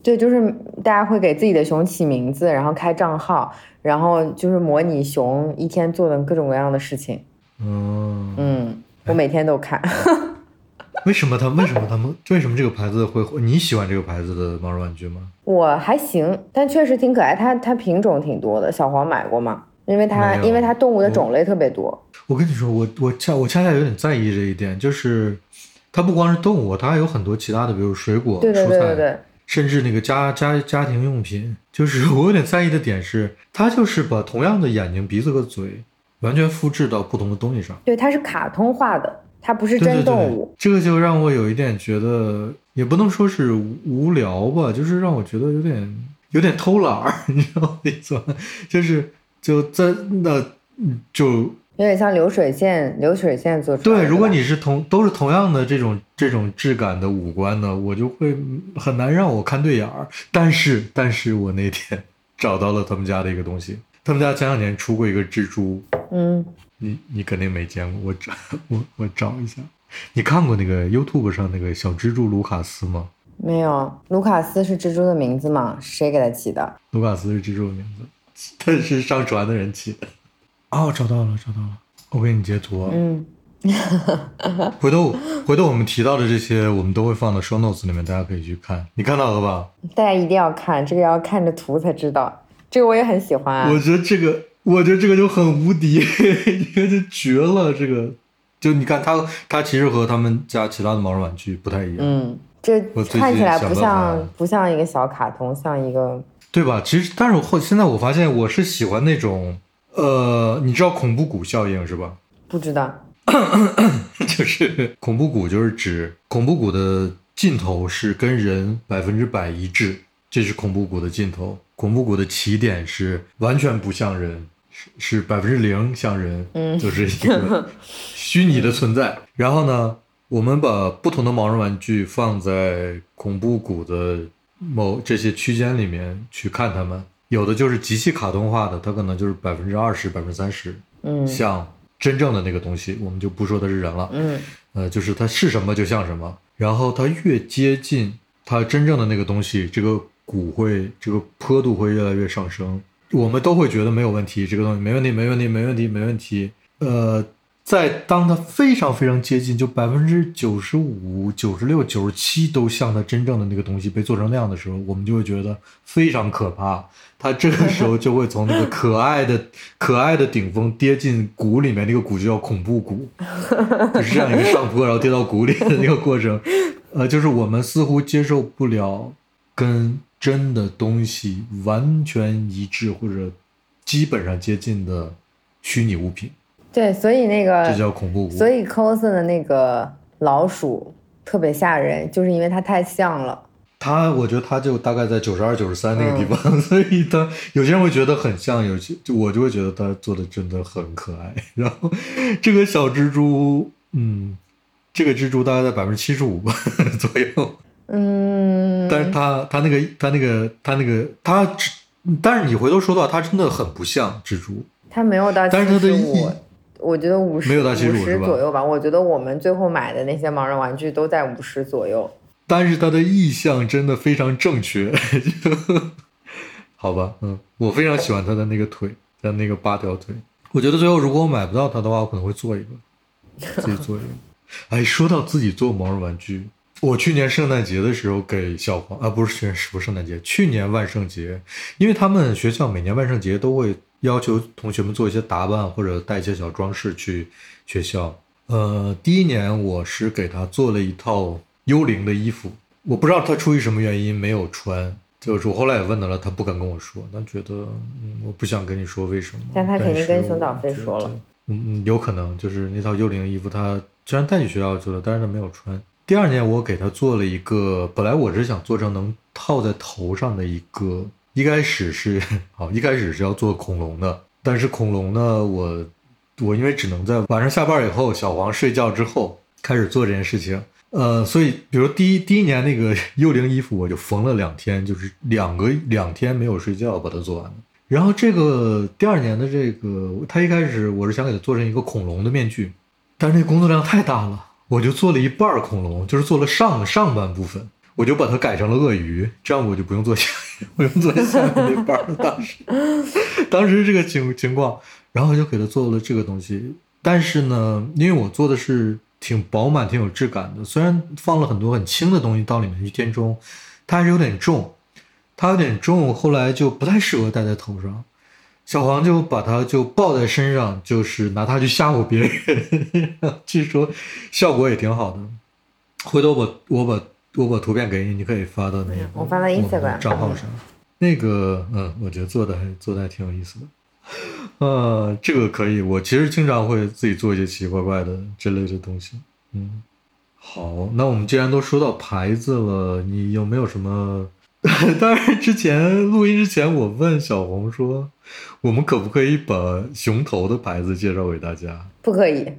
对，就是大家会给自己的熊起名字，然后开账号，然后就是模拟熊一天做的各种各样的事情。嗯，嗯，我每天都看。为什么它为什么他们为什么这个牌子会？你喜欢这个牌子的毛绒玩具吗？我还行，但确实挺可爱。它它品种挺多的，小黄买过吗？因为它因为它动物的种类特别多。我跟你说，我我恰我恰恰有点在意这一点，就是它不光是动物，它还有很多其他的，比如水果、对对蔬菜，甚至那个家家家庭用品。就是 我有点在意的点是，它就是把同样的眼睛、鼻子和嘴完全复制到不同的东西上。对它是卡通化的，它不是真动物。，这个就让我有一点觉得，也不能说是无聊吧，就是让我觉得有点有点偷懒儿，你知道我的意思吗？就是就在那嗯就有点像流水线，流水线做出来的。对，如果你是同都是同样的这种这种质感的五官呢，我就会很难让我看对眼儿。但是，但是我那天 找到了他们家的一个东西，他们家前两年出过一个蜘蛛，嗯，你你肯定没见过，我找 我我找一下。你看过那个 YouTube 上那个小蜘蛛卢卡斯吗？没有。卢卡斯是蜘蛛的名字吗？谁给它起的？卢卡斯是蜘蛛的名字，他是上传的人起的。哦，找到了，找到了，我给你截图啊。嗯，回头回头我们提到的这些，我们都会放到 show notes 里面，大家可以去看。你看到了吧？大家一定要看，这个要看着图才知道。这个我也很喜欢啊。我觉得这个，我觉得这个就很无敌，这个就绝了。这个，就你看它，它其实和他们家其他的毛绒玩具不太一样，嗯，这看起来不像不像一个小卡通，像一个对吧？其实，但是我后现在我发现，我是喜欢那种，呃，你知道恐怖谷效应是吧？不知道。就是恐怖谷，就是指恐怖谷的尽头是跟人百分之百一致，这是恐怖谷的尽头。恐怖谷的起点是完全不像人，是是百分之零像人，嗯就是一个虚拟的存在。然后呢，我们把不同的毛绒玩具放在恐怖谷的某这些区间里面去看它们，有的就是极其卡通化的，它可能就是百分之二十、百分之三十，嗯。像真正的那个东西，我们就不说它是人了，嗯。呃，就是它是什么就像什么，然后它越接近它真正的那个东西，这个骨会这个坡度会越来越上升，我们都会觉得没有问题，这个东西没问题，没问题，没问题，没问题。呃，在当它非常非常接近，就百分之九十五、九十六、九十七都像它真正的那个东西被做成那样的时候，我们就会觉得非常可怕。它这个时候就会从那个可爱的、可爱的顶峰跌进谷里面，那个谷就叫恐怖谷，就是这样一个上坡然后跌到谷里的那个过程。呃，就是我们似乎接受不了跟真的东西完全一致或者基本上接近的虚拟物品，对，所以那个这个叫恐怖谷。所以 cos 的那个老鼠特别吓人，就是因为它太像了。它，我觉得它就大概在九十二、九十三那个地方，嗯 所以它有些人会觉得很像，有些就我就会觉得它做的真的很可爱。然后这个小蜘蛛，嗯，这个蜘蛛大概在百分之七十五 左右，嗯，但是它它那个它那个它那个它，但是你回头说到它真的很不像蜘蛛，它没有到但是它的75意我觉得五十没有到75五是吧十左右吧。我觉得我们最后买的那些盲人玩具都在五十左右。但是他的意向真的非常正确，好吧，嗯，我非常喜欢他的那个腿，他那个八条腿。我觉得最后如果我买不到它的话，我可能会做一个，自己做一个。哎，说到自己做毛绒玩具，我去年圣诞节的时候给小黄啊，不是去年不是圣诞节，去年万圣节，因为他们学校每年万圣节都会要求同学们做一些打扮或者带一些小装饰去 学校。呃，第一年我是给他做了一套幽灵的衣服，我不知道他出于什么原因没有穿，就是我后来也问他了，他不敢跟我说，他觉得嗯，我不想跟你说为什么。但他肯定跟熊岛我觉飞说了。嗯嗯，有可能就是那套幽灵的衣服，他虽然带去学校去了，但是他没有穿。第二年我给他做了一个，本来我是想做成能套在头上的一个，一开始是好，一开始是要做恐龙的，但是恐龙呢，我我因为只能在晚上下班以后，小黄睡觉之后开始做这件事情，呃，所以比如第一第一年那个 幽灵衣服，我就缝了两天，就是两个两天没有睡觉把它做完了。然后这个第二年的这个，他一开始我是想给他做成一个恐龙的面具，但是那工作量太大了，我就做了一半恐龙，就是做了上上半部分，我就把它改成了鳄鱼，这样我就不用做下，不用做下面那半儿了。当时，当时这个情情况，然后就给他做了这个东西。但是呢，因为我做的是挺饱满、挺有质感的，虽然放了很多很轻的东西到里面去填充，它还是有点重。它有点重，后来就不太适合戴在头上。小黄就把它就抱在身上，就是拿它去吓唬别人，据说效果也挺好的。回头我我把我把图片给你，你可以发到那个我发到们 Instagram 账号上。那个嗯，我觉得做的还做的还挺有意思的。呃，这个可以，我其实经常会自己做一些奇奇怪怪的这类的东西。嗯，好，那我们既然都说到牌子了，你有没有什么？当然，之前录音之前，我问小红说，我们可不可以把熊头的牌子介绍给大家？不可以。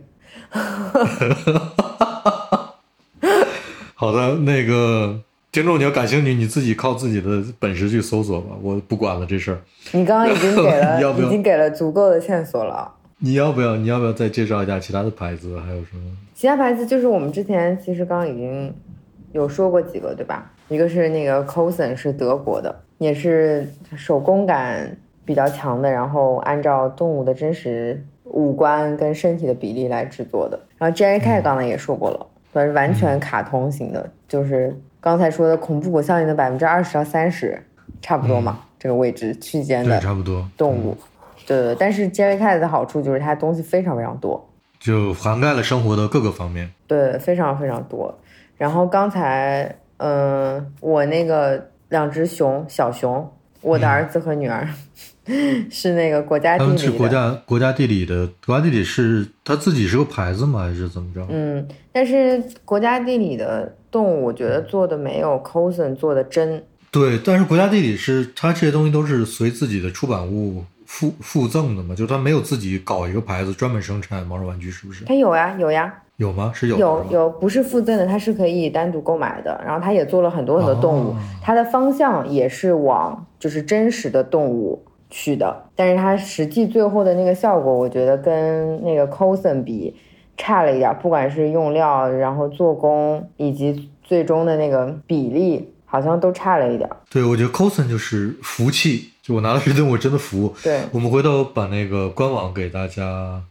好的，那个听众，你要感兴趣，你自己靠自己的本事去搜索吧，我不管了这事儿。你刚刚已经给了，要不要已经给了足够的线索了。你要不要？你要不要再介绍一下其他的牌子？还有什么？其他牌子就是我们之前其实刚刚已经有说过几个，对吧？一个是那个 Cosen 是德国的，也是手工感比较强的，然后按照动物的真实五官跟身体的比例来制作的。然后 Jerry K 刚才也说过了，它是完全卡通型的，就是刚才说的恐怖谷效应的百分之二十到三十，差不多嘛，这个位置区间对，的差不多。动物。对但是 Jerry Cat 的好处就是它东西非常非常多，就涵盖了生活的各个方面。对，非常非常多。然后刚才，嗯、我那个两只熊，小熊，我的儿子和女儿、是那个国家地他们是理，国家国家地理的，国家地理是他自己是个牌子吗？还是怎么着？嗯，但是国家地理的动物，我觉得做的没有 Cosen 做的真。对，但是国家地理是它这些东西都是随自己的出版物附附赠的嘛，就是它没有自己搞一个牌子专门生产毛绒玩具，是不是？它有呀，有呀，有吗？是有有有，不是附赠的，它是可以单独购买的。然后它也做了很多很多动物，哦它的方向也是往就是真实的动物去的，但是它实际最后的那个效果，我觉得跟那个 Cosen 比差了一点儿，不管是用料，然后做工以及最终的那个比例，好像都差了一点儿。对，我觉得 Cosen 就是服气，就我拿到这东西我真的服。对，我们回头把那个官网给大家，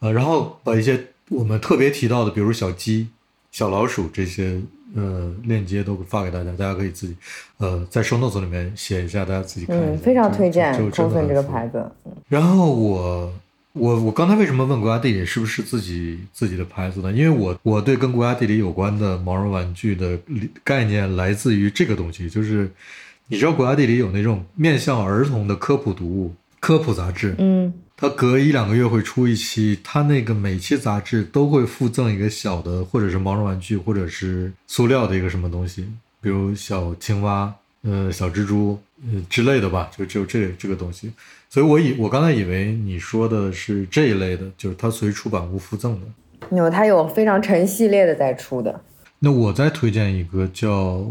呃，然后把一些我们特别提到的，比如小鸡、小老鼠这些呃链接都发给大家，大家可以自己呃在 show notes 里面写一下，大家自己看一下。嗯，非常推荐就就真的这个牌子。然后我我我刚才为什么问国家地理是不是自己自己的牌子呢？因为我我对跟国家地理有关的毛绒玩具的理概念来自于这个东西，就是你知道国家地理有那种面向儿童的科普读物、科普杂志，嗯它隔一两个月会出一期，它那个每期杂志都会附赠一个小的，或者是毛绒玩具，或者是塑料的一个什么东西，比如小青蛙、呃小蜘蛛、呃之类的吧，就只有这这个东西。所以我以我刚才以为你说的是这一类的，就是它随出版物附赠的。有它有非常成系列的在出的。那我再推荐一个叫，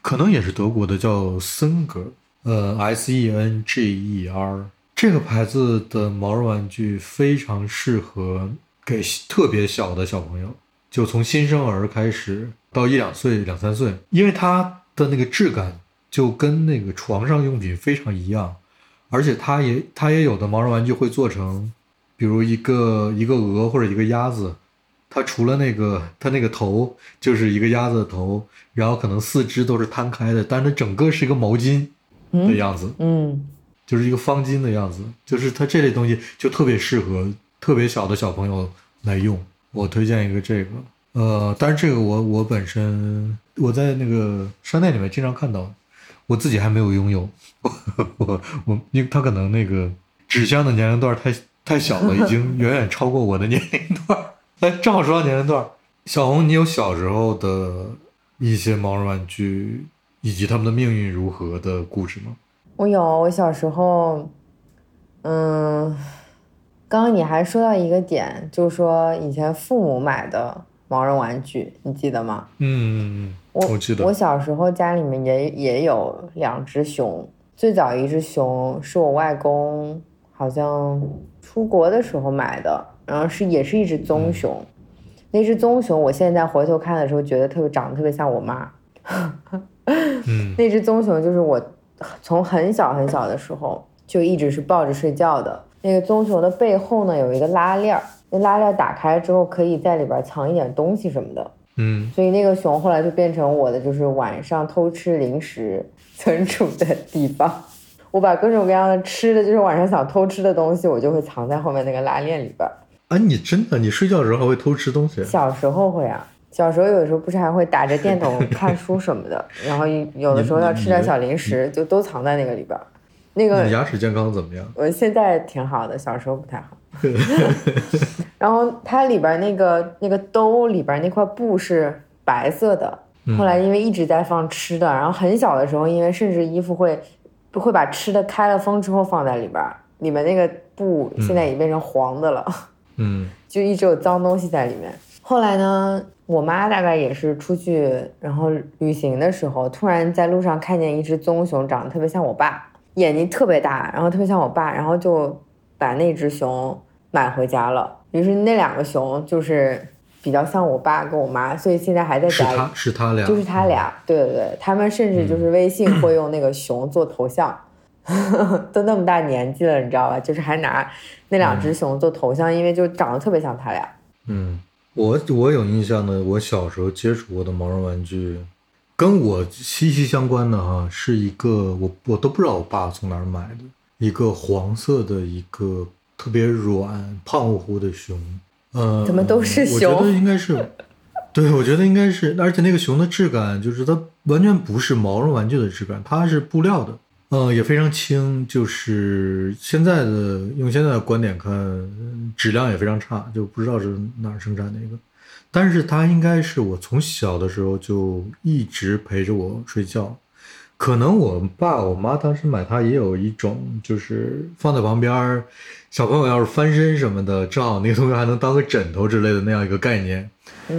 可能也是德国的，叫森格，呃，S E N G E R 这个牌子的毛绒玩具非常适合给特别小的小朋友，就从新生儿开始到一两岁、两三岁，因为它的那个质感就跟那个床上用品非常一样，而且它也它也有的毛绒玩具会做成，比如一个一个鹅或者一个鸭子。它除了那个，它那个头就是一个鸭子的头，然后可能四肢都是摊开的，但是它整个是一个毛巾的样子，嗯，就是一个方巾的样子，就是它这类东西就特别适合特别小的小朋友来用。我推荐一个这个，呃，但是这个我我本身我在那个商店里面经常看到，我自己还没有拥有，我我因为它可能那个纸箱的年龄段太太小了，已经远远超过我的年龄段。哎，正好说到年龄段，小红，你有小时候的一些毛绒玩具以及他们的命运如何的故事吗？我有，我小时候，嗯，刚刚你还说到一个点，就是说以前父母买的毛绒玩具，你记得吗？嗯，我记得。我小时候家里面也也有两只熊，最早一只熊是我外公好像出国的时候买的。然后是也是一只棕熊，那只棕熊，我现在回头看的时候，觉得特别长得特别像我妈。嗯，那只棕熊就是我从很小很小的时候就一直是抱着睡觉的。那个棕熊的背后呢有一个拉链儿，那拉链打开之后可以在里边藏一点东西什么的。嗯，所以那个熊后来就变成我的就是晚上偷吃零食存储的地方。我把各种各样的吃的，就是晚上想偷吃的东西，我就会藏在后面那个拉链里边。啊，你真的，你睡觉的时候还会偷吃东西？小时候会啊，小时候有的时候不是还会打着电筒 看书什么的，然后有的时候要吃点小零食，就都藏在那个里边。那个牙齿健康怎么样？我现在挺好的，小时候不太好。然后它里边那个那个兜里边那块布是白色的，后来因为一直在放吃的，然后很小的时候，因为甚至衣服会会把吃的开了封之后放在里边，里面那个布现在已经变成黄的了。嗯，就一直有脏东西在里面。后来呢，我妈大概也是出去，然后旅行的时候，突然在路上看见一只棕熊，长得特别像我爸，眼睛特别大，然后特别像我爸，然后就把那只熊买回家了。于是那两个熊就是比较像我爸跟我妈，所以现在还在家里。是他是他俩，就是他俩。对对对，他们甚至就是微信会用那个熊做头像。都那么大年纪了，你知道吧？就是还拿那两只熊做头像，因为就长得特别像他俩。嗯，我我有印象的，我小时候接触过的毛绒玩具，跟我息息相关的哈，是一个我我都不知道我爸从哪儿买的，一个黄色的一个特别软胖乎乎的熊。呃，怎么都是熊？我觉得应该是，对，我觉得应该是，而且那个熊的质感就是它完全不是毛绒玩具的质感，它是布料的。嗯，也非常轻，就是现在的用现在的观点看，质量也非常差，就不知道是哪儿生产的一个，但是它应该是我从小的时候就一直陪着我睡觉，可能我爸我妈当时买它也有一种就是放在旁边，小朋友要是翻身什么的，正好那个东西还能当个枕头之类的那样一个概念，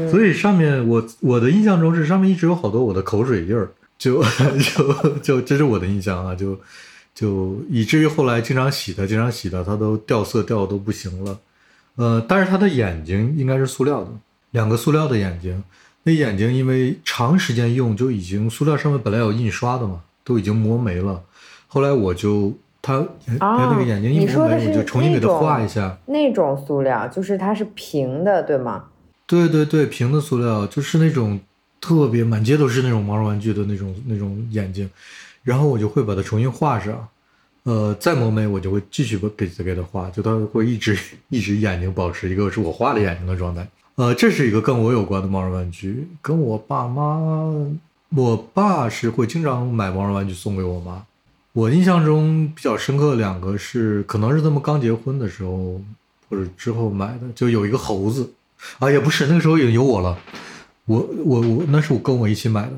所以上面我我的印象中是上面一直有好多我的口水印儿。就就就这是我的印象啊，就就以至于后来经常洗它，经常洗它，它都掉色掉的都不行了。呃，但是它的眼睛应该是塑料的，两个塑料的眼睛。那眼睛因为长时间用就已经塑料上面本来有印刷的嘛，都已经磨没了。后来我就它它那个眼睛一磨没，我就重新给它画一下。那种塑料就是它是平的，对吗？对对对，平的塑料就是那种。特别满街都是那种毛绒玩具的那种那种眼睛，然后我就会把它重新画上，呃，再磨眉我就会继续给给它画，就它会一直 一直眼睛保持一个是我画的眼睛的状态。呃，这是一个跟我有关的毛绒玩具，跟我爸妈，我爸是会经常买毛绒玩具送给我妈。我印象中比较深刻的两个是，可能是他们刚结婚的时候或者之后买的，就有一个猴子，啊，也不是那个时候已经有我了。我我我那是我跟我一起买的，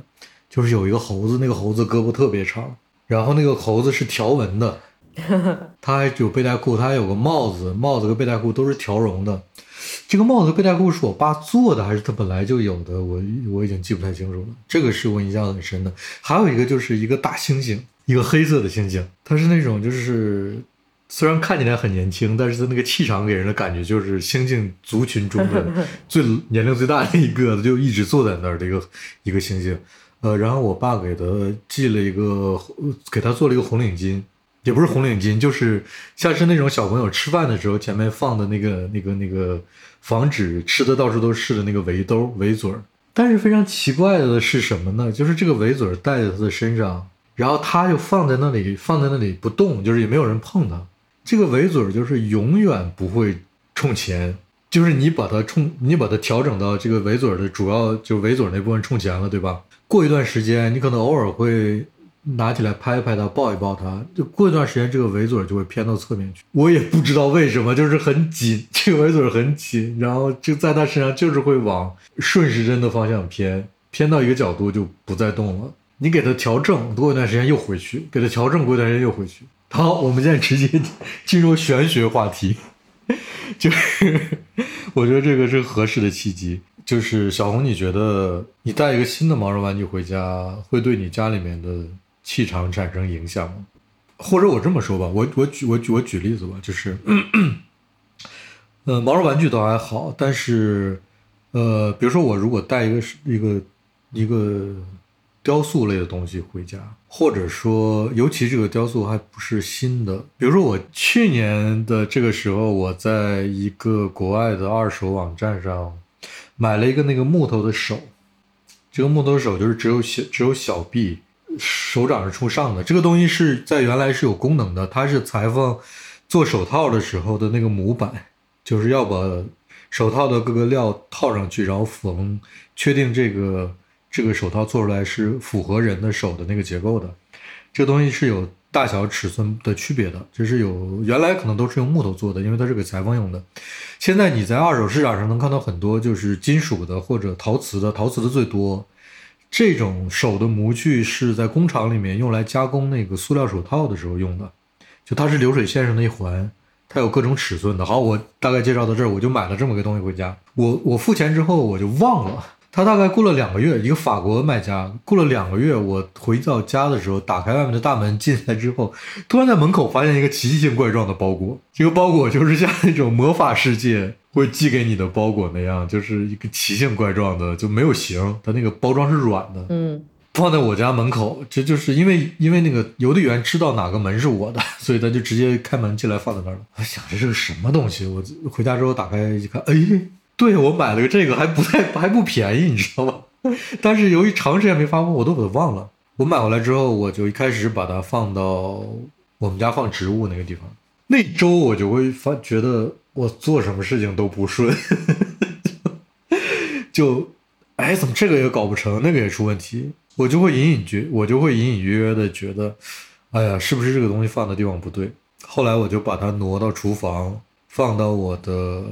就是有一个猴子，那个猴子胳膊特别长，然后那个猴子是条纹的，它还有背带裤，它还有个帽子，帽子和背带裤都是条绒的。这个帽子背带裤是我爸做的还是他本来就有的？我我已经记不太清楚了。这个是我印象很深的。还有一个就是一个大猩猩，一个黑色的猩猩，它是那种就是虽然看起来很年轻，但是他那个气场给人的感觉就是猩猩族群中的 最年龄最大的一个，就一直坐在那儿的一个一个猩猩。呃，然后我爸给他系了一个，给他做了一个红领巾，也不是红领巾，就是像是那种小朋友吃饭的时候前面放的那个那个那个防止吃的到处都是的那个围兜围嘴儿。但是非常奇怪的是什么呢？就是这个围嘴儿戴在他的身上。然后他就放在那里，放在那里不动，就是也没有人碰它。这个围嘴就是永远不会冲前，就是你把它冲，你把它调整到这个围嘴的主要就围嘴那部分冲前了，对吧？过一段时间，你可能偶尔会拿起来拍一拍它，抱一抱它，就过一段时间，这个围嘴就会偏到侧面去。我也不知道为什么，就是很紧，这个围嘴很紧，然后就在它身上就是会往顺时针的方向偏，偏到一个角度就不再动了。你给它调正，过一段时间又回去，给它调正，过一段时间又回去。好，我们现在直接进入玄学话题，就是我觉得这个是合适的契机。就是小红，你觉得你带一个新的毛绒玩具回家，会对你家里面的气场产生影响吗？或者我这么说吧，我我举我举我举例子吧，就是，呃，毛绒玩具倒还好，但是，呃，比如说我如果带一个一个一个。雕塑类的东西回家，或者说，尤其这个雕塑还不是新的。比如说，我去年的这个时候，我在一个国外的二手网站上买了一个那个木头的手，这个木头手就是只有小只有小臂，手掌是冲上的。这个东西是在原来是有功能的，它是裁缝做手套的时候的那个模板，就是要把手套的各个料套上去，然后缝，确定这个。这个手套做出来是符合人的手的那个结构的，这个东西是有大小尺寸的区别的，就是有原来可能都是用木头做的，因为它是给裁缝用的。现在你在二手市场上能看到很多就是金属的或者陶瓷的，陶瓷的最多。这种手的模具是在工厂里面用来加工那个塑料手套的时候用的，就它是流水线上的一环，它有各种尺寸的。好，我大概介绍到这儿，我就买了这么个东西回家。我我付钱之后我就忘了。他大概过了两个月，一个法国卖家过了两个月，我回到家的时候，打开外面的大门进来之后，突然在门口发现一个奇形怪状的包裹。这个包裹就是像那种魔法世界会寄给你的包裹那样，就是一个奇形怪状的，就没有形，它那个包装是软的。嗯，放在我家门口，这就是因为因为那个邮递员知道哪个门是我的，所以他就直接开门进来放在那儿了。我想这是个什么东西？我回家之后打开一看，哎。对，我买了个这个，还不太还不便宜，你知道吗？但是由于长时间没发货，我都把它忘了。我买回来之后，我就一开始把它放到我们家放植物那个地方。那周我就会发觉得我做什么事情都不顺，就哎，怎么这个也搞不成，那个也出问题，我就会隐隐觉，我就会隐隐约约的觉得，哎呀，是不是这个东西放的地方不对？后来我就把它挪到厨房，放到我的。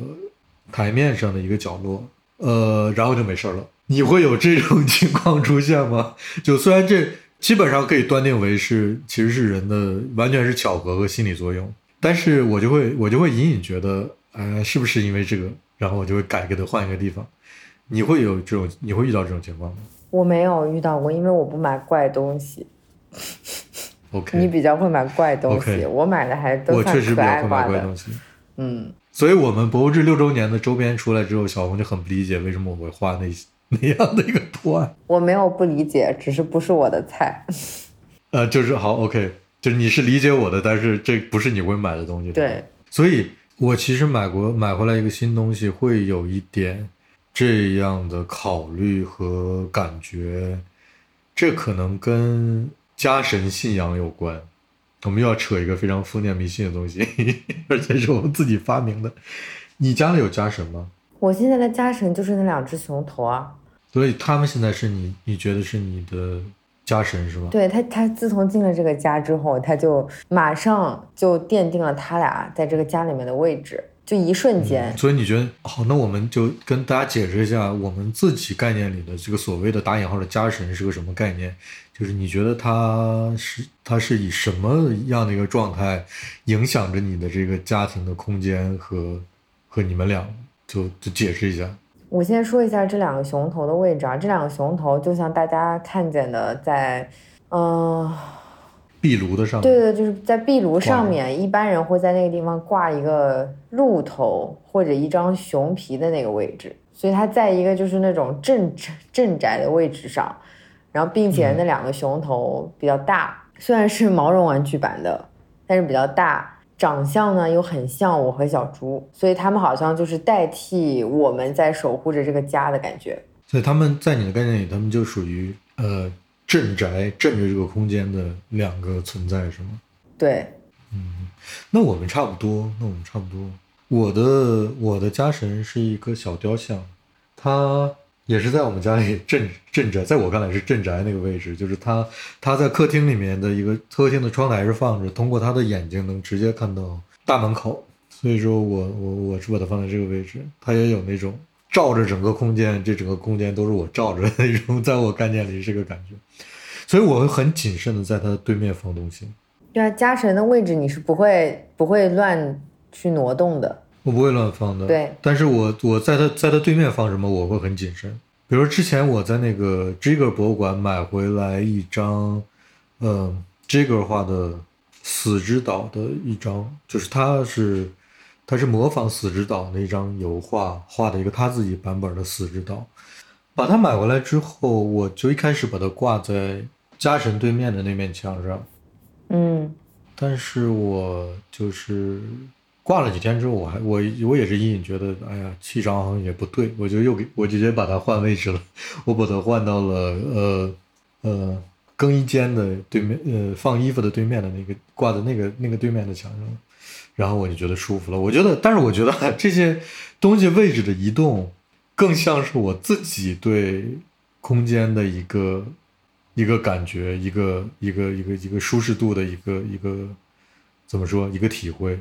台面上的一个角落，呃，然后就没事了。你会有这种 情况出现吗？就虽然这基本上可以断定为是其实是人的完全是巧合和心理作用，但是我就会我就会隐隐觉得，呃，是不是因为这个？然后我就会改给他换一个地方。你会有这种你会遇到这种情况吗？我没有遇到过，因为我不买怪东西。OK，你比较会买怪东西，我买的还都算可爱化的。嗯。所以，我们博物志六周年的周边出来之后，小红就很不理解为什么我会画那 那样的一个图案。我没有不理解，只是不是我的菜。呃，就是好，OK，就是你是理解我的，但是这不是你会买的东西。对，所以我其实买过买回来一个新东西，会有一点这样的考虑和感觉，这可能跟家神信仰有关。我们又要扯一个非常封建迷信的东西，而且是我们自己发明的。你家里有家神吗？我现在的家神就是那两只熊头啊。所以他们现在是你，你觉得是你的家神是吧？对他，他自从进了这个家之后，他就马上就奠定了他俩在这个家里面的位置，就一瞬间。所以你觉得好？那我们就跟大家解释一下，我们自己概念里的这个所谓的打引号的家神是个什么概念？就是你觉得他是他是以什么样的一个状态影响着你的这个家庭的空间和和你们俩就就解释一下。我先说一下这两个熊头的位置啊，这两个熊头就像大家看见的，在嗯壁炉的上面。对对，就是在壁炉上面，一般人会在那个地方挂一个鹿头或者一张熊皮的那个位置，所以它在一个就是那种镇镇宅的位置上，然后并且那两个熊头比较大，虽然是毛绒玩具版的，但是比较大。长相呢又很像我和小猪，所以他们好像就是代替我们在守护着这个家的感觉。所以他们在你的概念里，他们就属于呃镇宅镇着这个空间的两个存在，是吗？对，嗯，那我们差不多，那我们差不多。我的我的家神是一个小雕像，它。也是在我们家里镇 镇宅，在我看来是镇宅那个位置，就是他他在客厅里面的一个客厅的窗台是放着，通过他的眼睛能直接看到大门口，所以说我我我是把它放在这个位置，它也有那种照着整个空间，这整个空间都是我照着的那种，在我概念里是这个感觉，所以我会很谨慎的在它的对面放东西。对啊，家神的位置你是不会不会乱去挪动的。我不会乱放的，对。但是我我在他在他对面放什么，我会很谨慎。比如之前我在那个 Jigger 博物馆买回来一张，呃，Jigger 画的死之岛的一张，就是他是他是模仿死之岛那张油画画的一个他自己版本的死之岛。把它买回来之后，我就一开始把它挂在家神对面的那面墙上，嗯，但是我就是。挂了几天之后，我还我我也是隐隐觉得，哎呀，气场好像也不对，我就又给我直接把它换位置了，我把它换到了呃呃更衣间的对面，呃放衣服的对面的那个挂在那个那个对面的墙上，然后我就觉得舒服了。我觉得，但是我觉得这些东西位置的移动，更像是我自己对空间的一个一个感觉，一个一个一个一个舒适度的一个一个怎么说一个体会。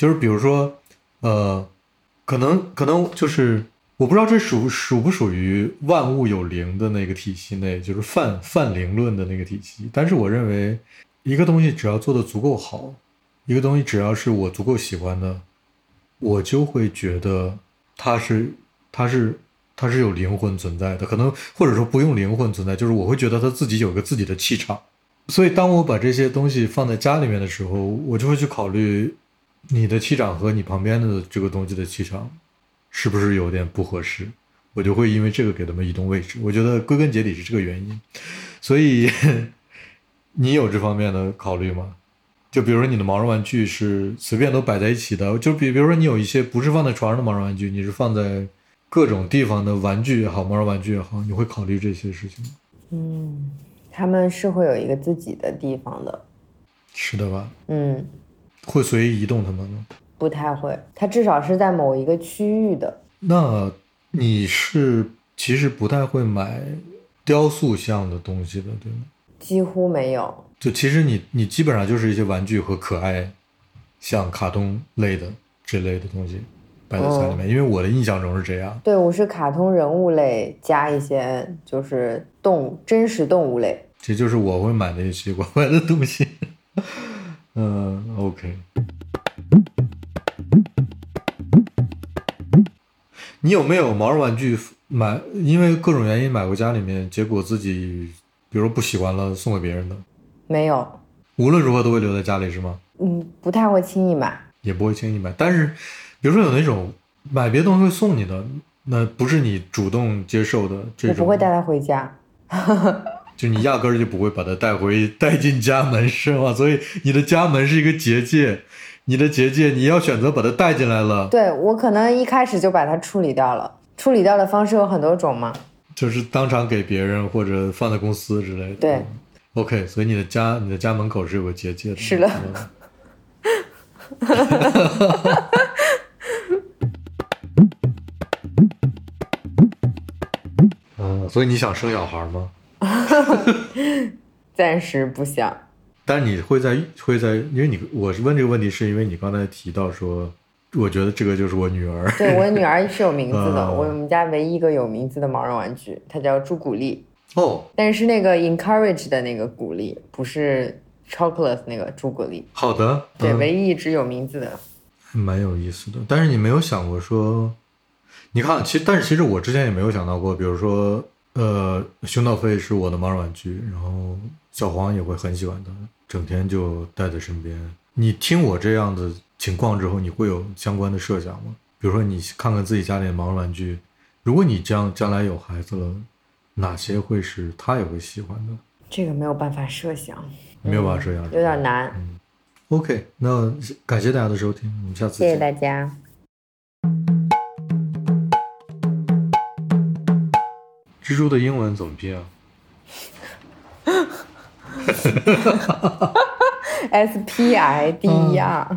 就是比如说，呃，可能可能就是我不知道这属属不属于万物有灵的那个体系内，就是泛泛灵论的那个体系。但是我认为，一个东西只要做的足够好，一个东西只要是我足够喜欢的，我就会觉得它是它是它是有灵魂存在的。可能或者说不用灵魂存在，就是我会觉得它自己有个自己的气场。所以当我把这些东西放在家里面的时候，我就会去考虑。你的气场和你旁边的这个东西的气场，是不是有点不合适？我就会因为这个给他们移动位置。我觉得归根结底是这个原因。所以，你有这方面的考虑吗？就比如说你的毛绒玩具是随便都摆在一起的，就比比如说你有一些不是放在床上的毛绒玩具，你是放在各种地方的玩具也好，毛绒玩具也好，你会考虑这些事情吗？嗯，他们是会有一个自己的地方的。是的吧？嗯。会随意移动它们吗？不太会，它至少是在某一个区域的。那你是其实不太会买雕塑像的东西的，对吗？几乎没有。就其实你你基本上就是一些玩具和可爱，像卡通类的这类的东西摆在家里面。因为我的印象中是这样。对，我是卡通人物类加一些就是动物真实动物类。这就是我会买的一些怪怪的东西。嗯，OK。你有没有毛绒玩具买？因为各种原因买回家里面，结果自己比如不喜欢了，送给别人的？没有。无论如何都会留在家里是吗？嗯，不太会轻易买。也不会轻易买，但是，比如说有那种买别的东西会送你的，那不是你主动接受的这种。我不会带它回家。就你压根儿就不会把它带回带进家门是吗？所以你的家门是一个结界，你的结界你要选择把它带进来了。对我可能一开始就把它处理掉了，处理掉的方式有很多种嘛，就是当场给别人或者放在公司之类的。对，OK，所以你的家你的家门口是有个结界的。是的。嗯，所以你想生小孩吗？暂时不想，但你会在会在，因为你我是问这个问题，是因为你刚才提到说，我觉得这个就是我女儿。对，我女儿是有名字的，我们家唯一一个有名字的毛绒玩具，它叫朱古力。哦，但是那个 encourage 的那个鼓励，不是 chocolate 那个朱古力。好的，对，唯一一只有名字的，蛮有意思的。但是你没有想过说，你看，其实但是其实我之前也没有想到过，比如说。呃，熊岛飞是我的毛绒玩具，然后小黄也会很喜欢它，整天就带在身边。你听我这样的情况之后，你会有相关的设想吗？比如说，你看看自己家里的毛绒玩具，如果你将将来有孩子了，哪些会是他也会喜欢的？这个没有办法设想，没有办法设想，有点难。OK，那感谢大家的收听，我们下次谢谢见。大家。蜘蛛的英文怎么拼啊？S P I D E R。